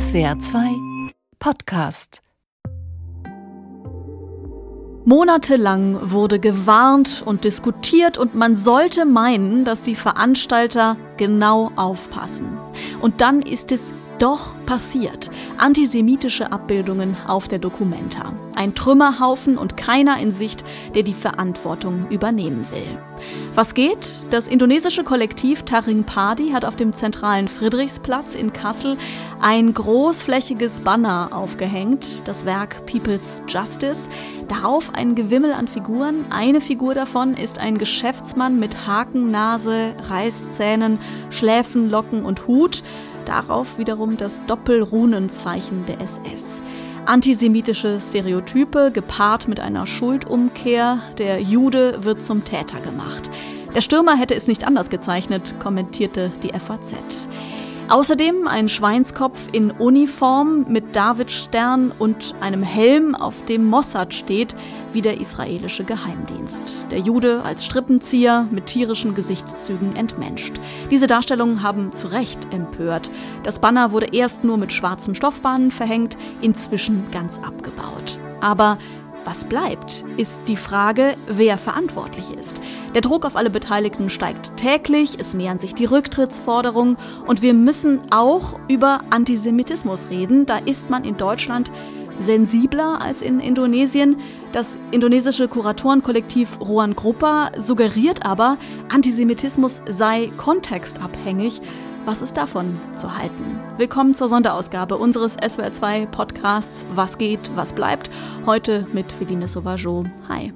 SWR 2 Podcast Monatelang wurde gewarnt und diskutiert und man sollte meinen, dass die Veranstalter genau aufpassen. Und dann ist es doch passiert. Antisemitische Abbildungen auf der Documenta. Ein Trümmerhaufen und keiner in Sicht, der die Verantwortung übernehmen will. Was geht? Das indonesische Kollektiv Taring Padi hat auf dem zentralen Friedrichsplatz in Kassel ein großflächiges Banner aufgehängt, das Werk People's Justice. Darauf ein Gewimmel an Figuren. Eine Figur davon ist ein Geschäftsmann mit Hakennase, Reißzähnen, Schläfen, Locken und Hut. Darauf wiederum das Doppelrunenzeichen der SS. Antisemitische Stereotype gepaart mit einer Schuldumkehr. Der Jude wird zum Täter gemacht. Der Stürmer hätte es nicht anders gezeichnet, kommentierte die FAZ. Außerdem ein Schweinskopf in Uniform mit Davidstern und einem Helm, auf dem Mossad steht, wie der israelische Geheimdienst. Der Jude als Strippenzieher mit tierischen Gesichtszügen entmenscht. Diese Darstellungen haben zu Recht empört. Das Banner wurde erst nur mit schwarzen Stoffbahnen verhängt, inzwischen ganz abgebaut. Aber was bleibt, ist die Frage, wer verantwortlich ist. Der Druck auf alle Beteiligten steigt täglich, es mehren sich die Rücktrittsforderungen und wir müssen auch über Antisemitismus reden. Da ist man in Deutschland sensibler als in Indonesien. Das indonesische Kuratorenkollektiv Ruan Gruppa suggeriert aber, Antisemitismus sei kontextabhängig. Was ist davon zu halten? Willkommen zur Sonderausgabe unseres SWR2 Podcasts Was geht, was bleibt? Heute mit Feline Sauvageau. Hi.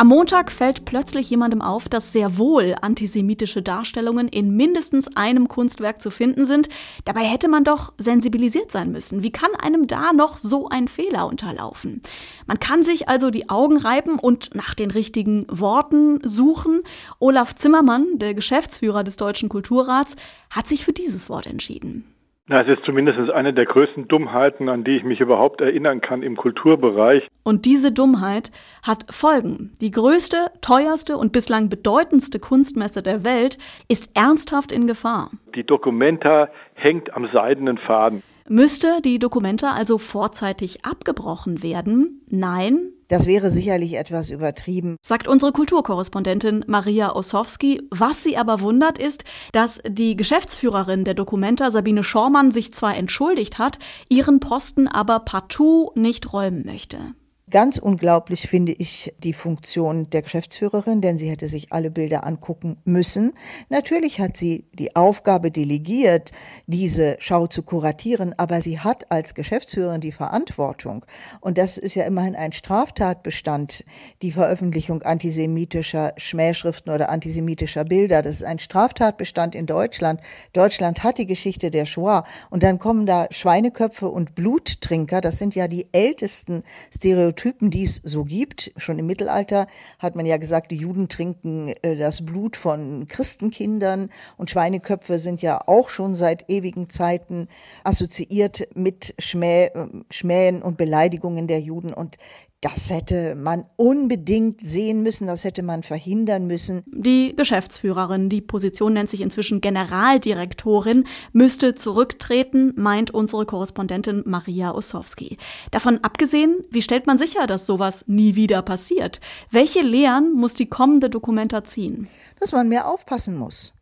Am Montag fällt plötzlich jemandem auf, dass sehr wohl antisemitische Darstellungen in mindestens einem Kunstwerk zu finden sind. Dabei hätte man doch sensibilisiert sein müssen. Wie kann einem da noch so ein Fehler unterlaufen? Man kann sich also die Augen reiben und nach den richtigen Worten suchen. Olaf Zimmermann, der Geschäftsführer des Deutschen Kulturrats, hat sich für dieses Wort entschieden. Na, es ist zumindest eine der größten Dummheiten, an die ich mich überhaupt erinnern kann im Kulturbereich. Und diese Dummheit hat Folgen. Die größte, teuerste und bislang bedeutendste Kunstmesse der Welt ist ernsthaft in Gefahr. Die Documenta hängt am seidenen Faden. Müsste die Documenta also vorzeitig abgebrochen werden? Nein, das wäre sicherlich etwas übertrieben. Sagt unsere Kulturkorrespondentin Maria Ossowski. Was sie aber wundert ist, dass die Geschäftsführerin der Dokumenta, Sabine Schormann, sich zwar entschuldigt hat, ihren Posten aber partout nicht räumen möchte. Ganz unglaublich finde ich die Funktion der Geschäftsführerin, denn sie hätte sich alle Bilder angucken müssen. Natürlich hat sie die Aufgabe delegiert, diese Schau zu kuratieren, aber sie hat als Geschäftsführerin die Verantwortung. Und das ist ja immerhin ein Straftatbestand, die Veröffentlichung antisemitischer Schmähschriften oder antisemitischer Bilder. Das ist ein Straftatbestand in Deutschland. Deutschland hat die Geschichte der Shoah. Und dann kommen da Schweineköpfe und Bluttrinker. Das sind ja die ältesten Stereotypen Typen, die es so gibt. Schon im Mittelalter hat man ja gesagt, die Juden trinken äh, das Blut von Christenkindern und Schweineköpfe sind ja auch schon seit ewigen Zeiten assoziiert mit Schmäh, äh, Schmähen und Beleidigungen der Juden. Und das hätte man unbedingt sehen müssen, das hätte man verhindern müssen. Die Geschäftsführerin, die Position nennt sich inzwischen Generaldirektorin, müsste zurücktreten, meint unsere Korrespondentin Maria Ossowski. Davon abgesehen, wie stellt man sicher, dass sowas nie wieder passiert? Welche Lehren muss die kommende Dokumenta ziehen? Dass man mehr aufpassen muss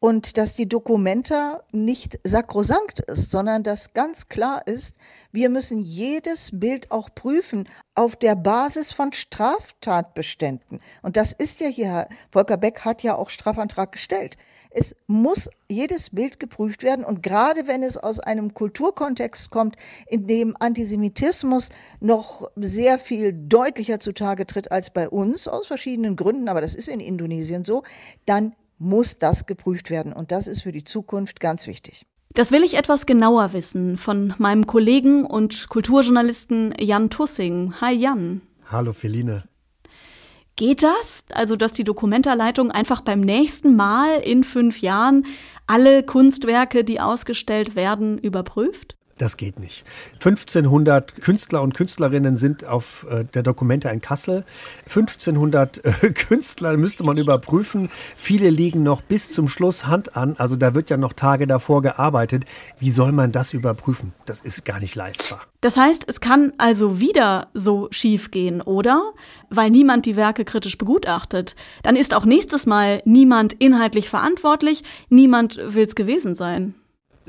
und dass die Dokumenta nicht sakrosankt ist, sondern dass ganz klar ist, wir müssen jedes Bild auch prüfen auf der Basis von Straftatbeständen. Und das ist ja hier, Volker Beck hat ja auch Strafantrag gestellt. Es muss jedes Bild geprüft werden und gerade wenn es aus einem Kulturkontext kommt, in dem Antisemitismus noch sehr viel deutlicher zutage tritt als bei uns, aus verschiedenen Gründen, aber das ist in Indonesien so, dann muss das geprüft werden. Und das ist für die Zukunft ganz wichtig. Das will ich etwas genauer wissen von meinem Kollegen und Kulturjournalisten Jan Tussing. Hi Jan. Hallo Feline. Geht das? Also, dass die Dokumentarleitung einfach beim nächsten Mal in fünf Jahren alle Kunstwerke, die ausgestellt werden, überprüft? Das geht nicht. 1500 Künstler und Künstlerinnen sind auf äh, der Dokumente in Kassel. 1500 äh, Künstler müsste man überprüfen. Viele liegen noch bis zum Schluss Hand an. Also da wird ja noch Tage davor gearbeitet. Wie soll man das überprüfen? Das ist gar nicht leistbar. Das heißt, es kann also wieder so schief gehen, oder? Weil niemand die Werke kritisch begutachtet. Dann ist auch nächstes Mal niemand inhaltlich verantwortlich. Niemand will es gewesen sein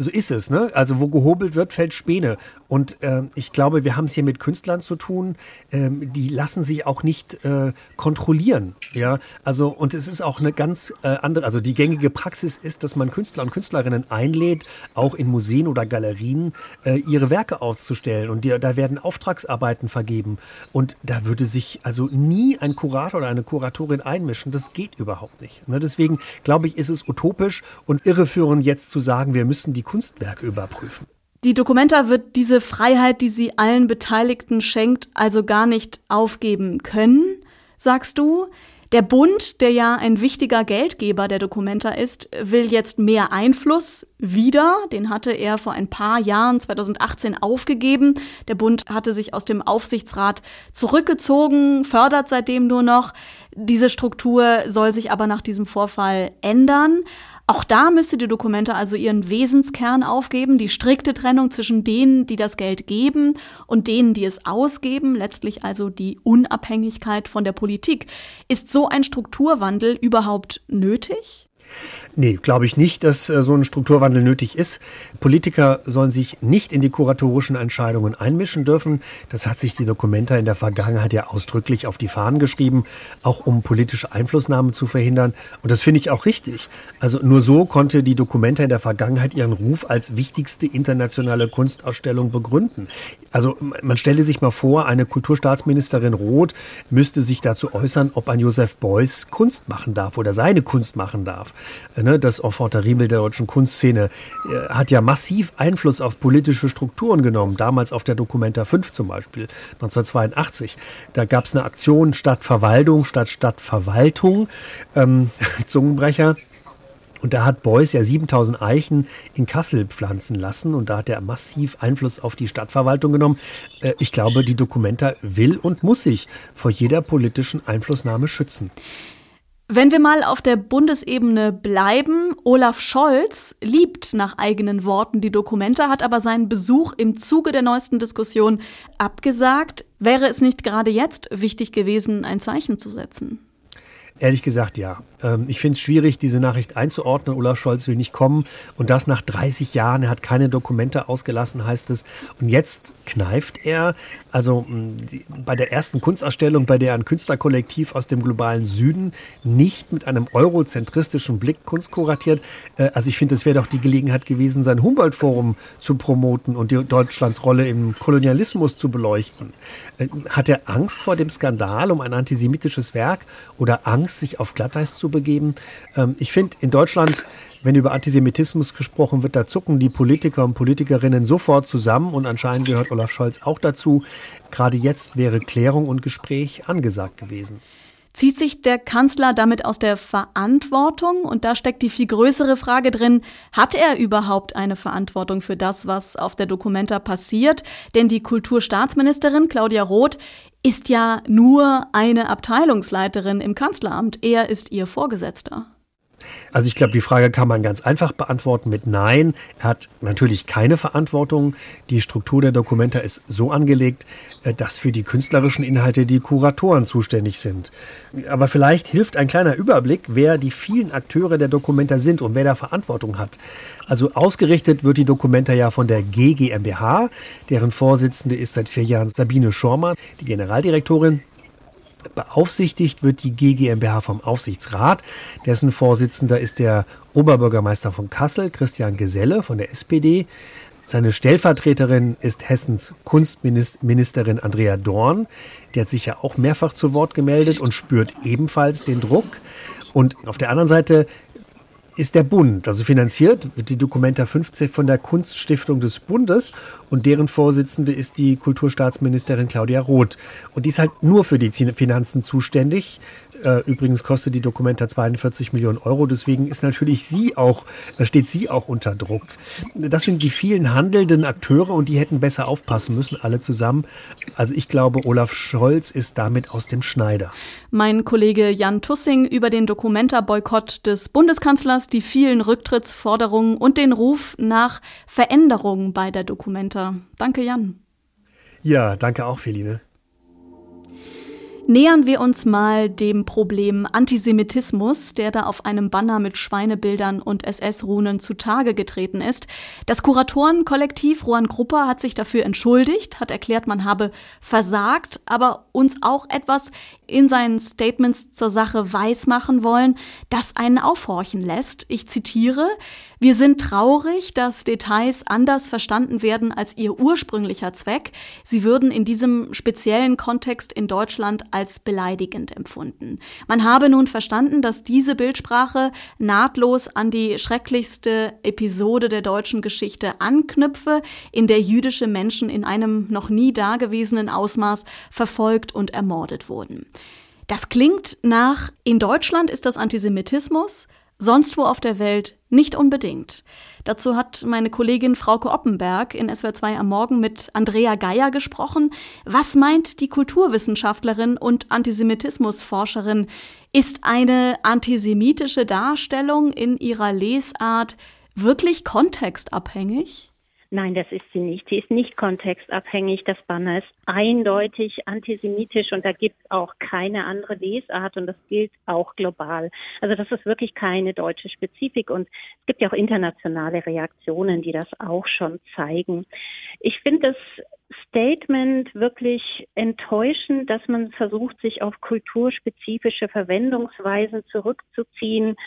so ist es, ne? Also wo gehobelt wird, fällt Späne. Und äh, ich glaube, wir haben es hier mit Künstlern zu tun, ähm, die lassen sich auch nicht äh, kontrollieren. Ja, also und es ist auch eine ganz äh, andere, also die gängige Praxis ist, dass man Künstler und Künstlerinnen einlädt, auch in Museen oder Galerien äh, ihre Werke auszustellen. Und die, da werden Auftragsarbeiten vergeben. Und da würde sich also nie ein Kurator oder eine Kuratorin einmischen. Das geht überhaupt nicht. Ne? Deswegen glaube ich, ist es utopisch und irreführend jetzt zu sagen, wir müssen die Kunstwerke überprüfen. Die Documenta wird diese Freiheit, die sie allen Beteiligten schenkt, also gar nicht aufgeben können, sagst du. Der Bund, der ja ein wichtiger Geldgeber der Documenta ist, will jetzt mehr Einfluss wieder. Den hatte er vor ein paar Jahren, 2018, aufgegeben. Der Bund hatte sich aus dem Aufsichtsrat zurückgezogen, fördert seitdem nur noch. Diese Struktur soll sich aber nach diesem Vorfall ändern. Auch da müsste die Dokumente also ihren Wesenskern aufgeben, die strikte Trennung zwischen denen, die das Geld geben und denen, die es ausgeben, letztlich also die Unabhängigkeit von der Politik. Ist so ein Strukturwandel überhaupt nötig? Nee, glaube ich nicht, dass äh, so ein Strukturwandel nötig ist. Politiker sollen sich nicht in die kuratorischen Entscheidungen einmischen dürfen. Das hat sich die Dokumenta in der Vergangenheit ja ausdrücklich auf die Fahnen geschrieben, auch um politische Einflussnahme zu verhindern. Und das finde ich auch richtig. Also nur so konnte die Dokumenta in der Vergangenheit ihren Ruf als wichtigste internationale Kunstausstellung begründen. Also man stelle sich mal vor, eine Kulturstaatsministerin Roth müsste sich dazu äußern, ob ein Josef Beuys Kunst machen darf oder seine Kunst machen darf. Ne, das Enfant terrible der deutschen Kunstszene äh, hat ja massiv Einfluss auf politische Strukturen genommen. Damals auf der Documenta 5 zum Beispiel, 1982. Da gab es eine Aktion statt Verwaltung statt Stadtverwaltung. Ähm, Zungenbrecher. Und da hat Beuys ja 7000 Eichen in Kassel pflanzen lassen und da hat er massiv Einfluss auf die Stadtverwaltung genommen. Äh, ich glaube, die Dokumenta will und muss sich vor jeder politischen Einflussnahme schützen. Wenn wir mal auf der Bundesebene bleiben, Olaf Scholz liebt nach eigenen Worten die Dokumente, hat aber seinen Besuch im Zuge der neuesten Diskussion abgesagt. Wäre es nicht gerade jetzt wichtig gewesen, ein Zeichen zu setzen? Ehrlich gesagt, ja. Ähm, ich finde es schwierig, diese Nachricht einzuordnen. Olaf Scholz will nicht kommen und das nach 30 Jahren. Er hat keine Dokumente ausgelassen, heißt es. Und jetzt kneift er. Also bei der ersten Kunstausstellung, bei der ein Künstlerkollektiv aus dem globalen Süden nicht mit einem eurozentristischen Blick Kunst kuratiert. Äh, also ich finde, es wäre doch die Gelegenheit gewesen, sein Humboldt-Forum zu promoten und Deutschlands Rolle im Kolonialismus zu beleuchten. Äh, hat er Angst vor dem Skandal um ein antisemitisches Werk oder Angst Angst, sich auf Glatteis zu begeben. Ähm, ich finde, in Deutschland, wenn über Antisemitismus gesprochen wird, da zucken die Politiker und Politikerinnen sofort zusammen und anscheinend gehört Olaf Scholz auch dazu. Gerade jetzt wäre Klärung und Gespräch angesagt gewesen. Zieht sich der Kanzler damit aus der Verantwortung? Und da steckt die viel größere Frage drin, hat er überhaupt eine Verantwortung für das, was auf der Dokumenta passiert? Denn die Kulturstaatsministerin Claudia Roth ist ja nur eine Abteilungsleiterin im Kanzleramt. Er ist ihr Vorgesetzter. Also ich glaube, die Frage kann man ganz einfach beantworten mit Nein. Er hat natürlich keine Verantwortung. Die Struktur der Dokumenta ist so angelegt, äh, dass für die künstlerischen Inhalte die Kuratoren zuständig sind. Aber vielleicht hilft ein kleiner Überblick, wer die vielen Akteure der Dokumenta sind und wer da Verantwortung hat. Also ausgerichtet wird die Dokumenta ja von der GGMBH, deren Vorsitzende ist seit vier Jahren Sabine Schormann, die Generaldirektorin. Beaufsichtigt wird die GGMBH vom Aufsichtsrat. Dessen Vorsitzender ist der Oberbürgermeister von Kassel, Christian Geselle von der SPD. Seine Stellvertreterin ist Hessens Kunstministerin Andrea Dorn. Die hat sich ja auch mehrfach zu Wort gemeldet und spürt ebenfalls den Druck. Und auf der anderen Seite ist der Bund. Also finanziert wird die Documenta 15 von der Kunststiftung des Bundes und deren Vorsitzende ist die Kulturstaatsministerin Claudia Roth. Und die ist halt nur für die Finanzen zuständig. Äh, übrigens kostet die Dokumenta 42 Millionen Euro. Deswegen ist natürlich sie auch, da steht sie auch unter Druck. Das sind die vielen handelnden Akteure und die hätten besser aufpassen müssen, alle zusammen. Also ich glaube, Olaf Scholz ist damit aus dem Schneider. Mein Kollege Jan Tussing über den Dokumenta-Boykott des Bundeskanzlers, die vielen Rücktrittsforderungen und den Ruf nach Veränderungen bei der Dokumenta. Danke, Jan. Ja, danke auch, Feline. Nähern wir uns mal dem Problem Antisemitismus, der da auf einem Banner mit Schweinebildern und SS-Runen zutage getreten ist. Das Kuratorenkollektiv Rohan Grupper hat sich dafür entschuldigt, hat erklärt, man habe versagt, aber uns auch etwas in seinen Statements zur Sache weismachen wollen, das einen aufhorchen lässt. Ich zitiere, wir sind traurig, dass Details anders verstanden werden als ihr ursprünglicher Zweck. Sie würden in diesem speziellen Kontext in Deutschland als beleidigend empfunden. Man habe nun verstanden, dass diese Bildsprache nahtlos an die schrecklichste Episode der deutschen Geschichte anknüpfe, in der jüdische Menschen in einem noch nie dagewesenen Ausmaß verfolgt und ermordet wurden. Das klingt nach, in Deutschland ist das Antisemitismus, sonst wo auf der Welt nicht unbedingt. Dazu hat meine Kollegin Frauke Oppenberg in SWR2 am Morgen mit Andrea Geier gesprochen. Was meint die Kulturwissenschaftlerin und Antisemitismusforscherin? Ist eine antisemitische Darstellung in ihrer Lesart wirklich kontextabhängig? Nein, das ist sie nicht. Sie ist nicht kontextabhängig. Das Banner ist eindeutig antisemitisch und da gibt es auch keine andere Lesart und das gilt auch global. Also das ist wirklich keine deutsche Spezifik und es gibt ja auch internationale Reaktionen, die das auch schon zeigen. Ich finde das Statement wirklich enttäuschend, dass man versucht, sich auf kulturspezifische Verwendungsweisen zurückzuziehen,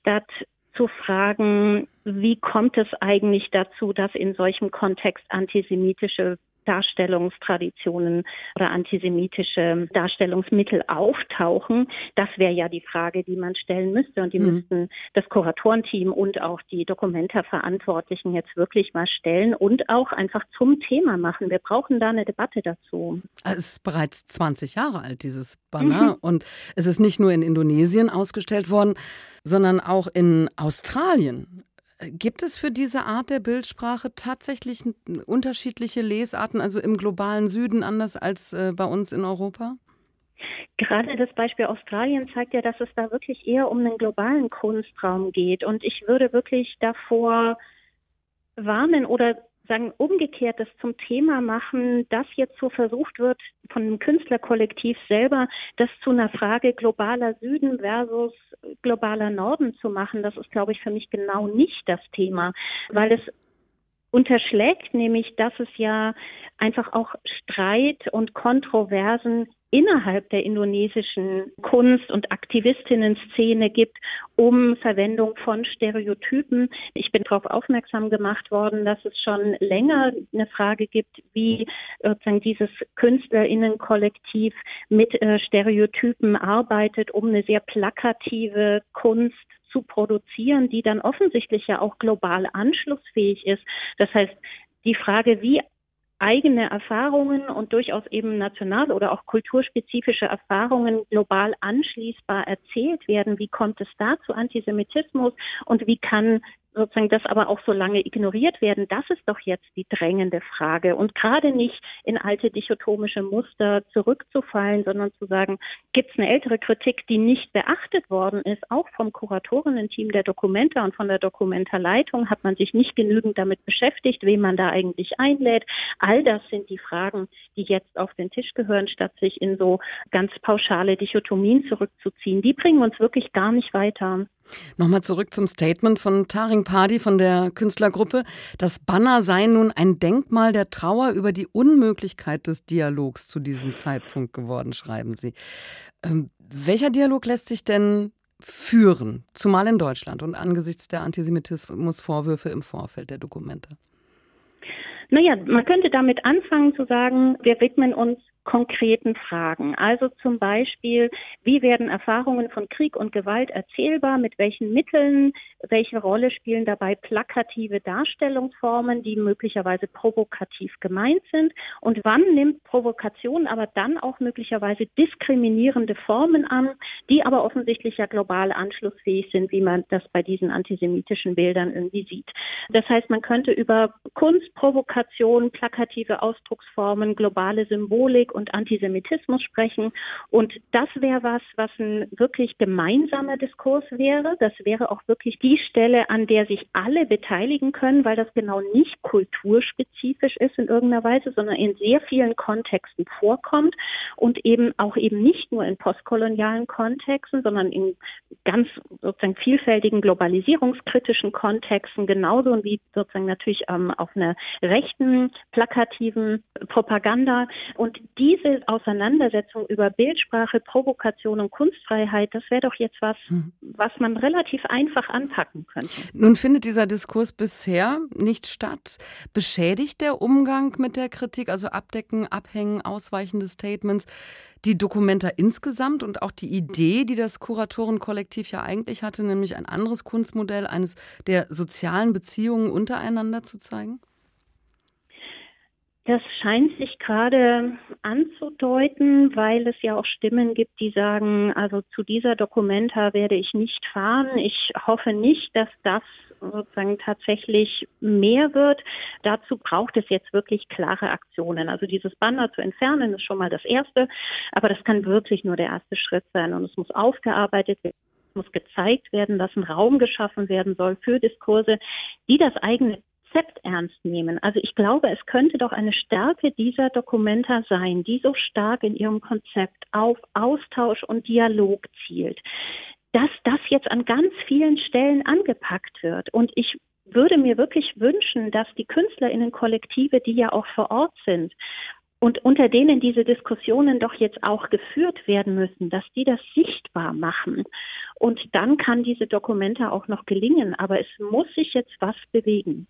statt zu fragen, wie kommt es eigentlich dazu, dass in solchem Kontext antisemitische Darstellungstraditionen oder antisemitische Darstellungsmittel auftauchen. Das wäre ja die Frage, die man stellen müsste. Und die mhm. müssten das Kuratorenteam und auch die Dokumenta-Verantwortlichen jetzt wirklich mal stellen und auch einfach zum Thema machen. Wir brauchen da eine Debatte dazu. Es ist bereits 20 Jahre alt, dieses Banner. Mhm. Und es ist nicht nur in Indonesien ausgestellt worden, sondern auch in Australien. Gibt es für diese Art der Bildsprache tatsächlich unterschiedliche Lesarten, also im globalen Süden anders als äh, bei uns in Europa? Gerade das Beispiel Australien zeigt ja, dass es da wirklich eher um einen globalen Kunstraum geht. Und ich würde wirklich davor warnen oder sagen, umgekehrt das zum Thema machen, dass jetzt so versucht wird, von dem Künstlerkollektiv selber, das zu einer Frage globaler Süden versus globaler Norden zu machen. Das ist, glaube ich, für mich genau nicht das Thema, weil es unterschlägt nämlich, dass es ja einfach auch Streit und Kontroversen innerhalb der indonesischen Kunst- und Aktivistinnen-Szene gibt, um Verwendung von Stereotypen. Ich bin darauf aufmerksam gemacht worden, dass es schon länger eine Frage gibt, wie sozusagen dieses Künstlerinnenkollektiv mit äh, Stereotypen arbeitet, um eine sehr plakative Kunst zu produzieren, die dann offensichtlich ja auch global anschlussfähig ist. Das heißt, die Frage, wie eigene Erfahrungen und durchaus eben national oder auch kulturspezifische Erfahrungen global anschließbar erzählt werden. Wie kommt es da zu Antisemitismus und wie kann sozusagen das aber auch so lange ignoriert werden, das ist doch jetzt die drängende Frage. Und gerade nicht in alte dichotomische Muster zurückzufallen, sondern zu sagen, gibt es eine ältere Kritik, die nicht beachtet worden ist, auch vom Kuratorinnen-Team der Dokumenta und von der Dokumentarleitung hat man sich nicht genügend damit beschäftigt, wen man da eigentlich einlädt. All das sind die Fragen, die jetzt auf den Tisch gehören, statt sich in so ganz pauschale Dichotomien zurückzuziehen. Die bringen uns wirklich gar nicht weiter. Nochmal zurück zum Statement von Taring Padi von der Künstlergruppe. Das Banner sei nun ein Denkmal der Trauer über die Unmöglichkeit des Dialogs zu diesem Zeitpunkt geworden, schreiben Sie. Ähm, welcher Dialog lässt sich denn führen, zumal in Deutschland und angesichts der Antisemitismusvorwürfe im Vorfeld der Dokumente? Naja, man könnte damit anfangen zu sagen, wir widmen uns konkreten Fragen. Also zum Beispiel, wie werden Erfahrungen von Krieg und Gewalt erzählbar, mit welchen Mitteln, welche Rolle spielen dabei plakative Darstellungsformen, die möglicherweise provokativ gemeint sind und wann nimmt Provokation aber dann auch möglicherweise diskriminierende Formen an, die aber offensichtlich ja global anschlussfähig sind, wie man das bei diesen antisemitischen Bildern irgendwie sieht. Das heißt, man könnte über Kunst, Provokation, plakative Ausdrucksformen, globale Symbolik und Antisemitismus sprechen. Und das wäre was, was ein wirklich gemeinsamer Diskurs wäre. Das wäre auch wirklich die Stelle, an der sich alle beteiligen können, weil das genau nicht kulturspezifisch ist in irgendeiner Weise, sondern in sehr vielen Kontexten vorkommt und eben auch eben nicht nur in postkolonialen Kontexten, sondern in ganz sozusagen vielfältigen globalisierungskritischen Kontexten genauso wie sozusagen natürlich ähm, auf einer rechten plakativen Propaganda und die diese Auseinandersetzung über Bildsprache, Provokation und Kunstfreiheit, das wäre doch jetzt was, hm. was man relativ einfach anpacken könnte. Nun findet dieser Diskurs bisher nicht statt. Beschädigt der Umgang mit der Kritik, also Abdecken, Abhängen, ausweichende Statements, die Dokumenta insgesamt und auch die Idee, die das Kuratorenkollektiv ja eigentlich hatte, nämlich ein anderes Kunstmodell eines der sozialen Beziehungen untereinander zu zeigen? Das scheint sich gerade anzudeuten, weil es ja auch Stimmen gibt, die sagen, also zu dieser Dokumenta werde ich nicht fahren. Ich hoffe nicht, dass das sozusagen tatsächlich mehr wird. Dazu braucht es jetzt wirklich klare Aktionen. Also dieses Banner zu entfernen ist schon mal das Erste, aber das kann wirklich nur der erste Schritt sein und es muss aufgearbeitet werden muss gezeigt werden, dass ein Raum geschaffen werden soll für Diskurse, die das eigene Konzept ernst nehmen. Also ich glaube, es könnte doch eine Stärke dieser Dokumenta sein, die so stark in ihrem Konzept auf Austausch und Dialog zielt, dass das jetzt an ganz vielen Stellen angepackt wird. Und ich würde mir wirklich wünschen, dass die Künstlerinnenkollektive, die ja auch vor Ort sind, und unter denen diese Diskussionen doch jetzt auch geführt werden müssen, dass die das sichtbar machen. Und dann kann diese Dokumente auch noch gelingen. Aber es muss sich jetzt was bewegen.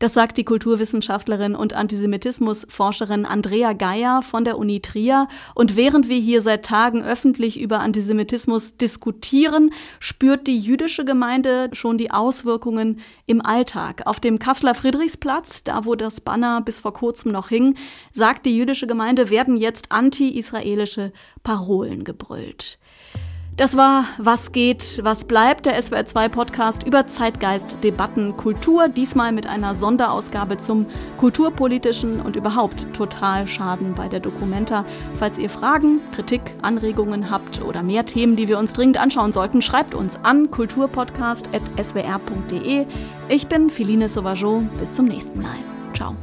Das sagt die Kulturwissenschaftlerin und Antisemitismusforscherin Andrea Geier von der Uni Trier. Und während wir hier seit Tagen öffentlich über Antisemitismus diskutieren, spürt die jüdische Gemeinde schon die Auswirkungen im Alltag. Auf dem Kasseler Friedrichsplatz, da wo das Banner bis vor kurzem noch hing, sagt die jüdische Gemeinde, werden jetzt anti-israelische Parolen gebrüllt. Das war Was geht, was bleibt, der SWR2 Podcast über Zeitgeist, Debatten, Kultur, diesmal mit einer Sonderausgabe zum kulturpolitischen und überhaupt total Schaden bei der Documenta. Falls ihr Fragen, Kritik, Anregungen habt oder mehr Themen, die wir uns dringend anschauen sollten, schreibt uns an kulturpodcast.swr.de. Ich bin Philine Sauvageau. Bis zum nächsten Mal. Ciao.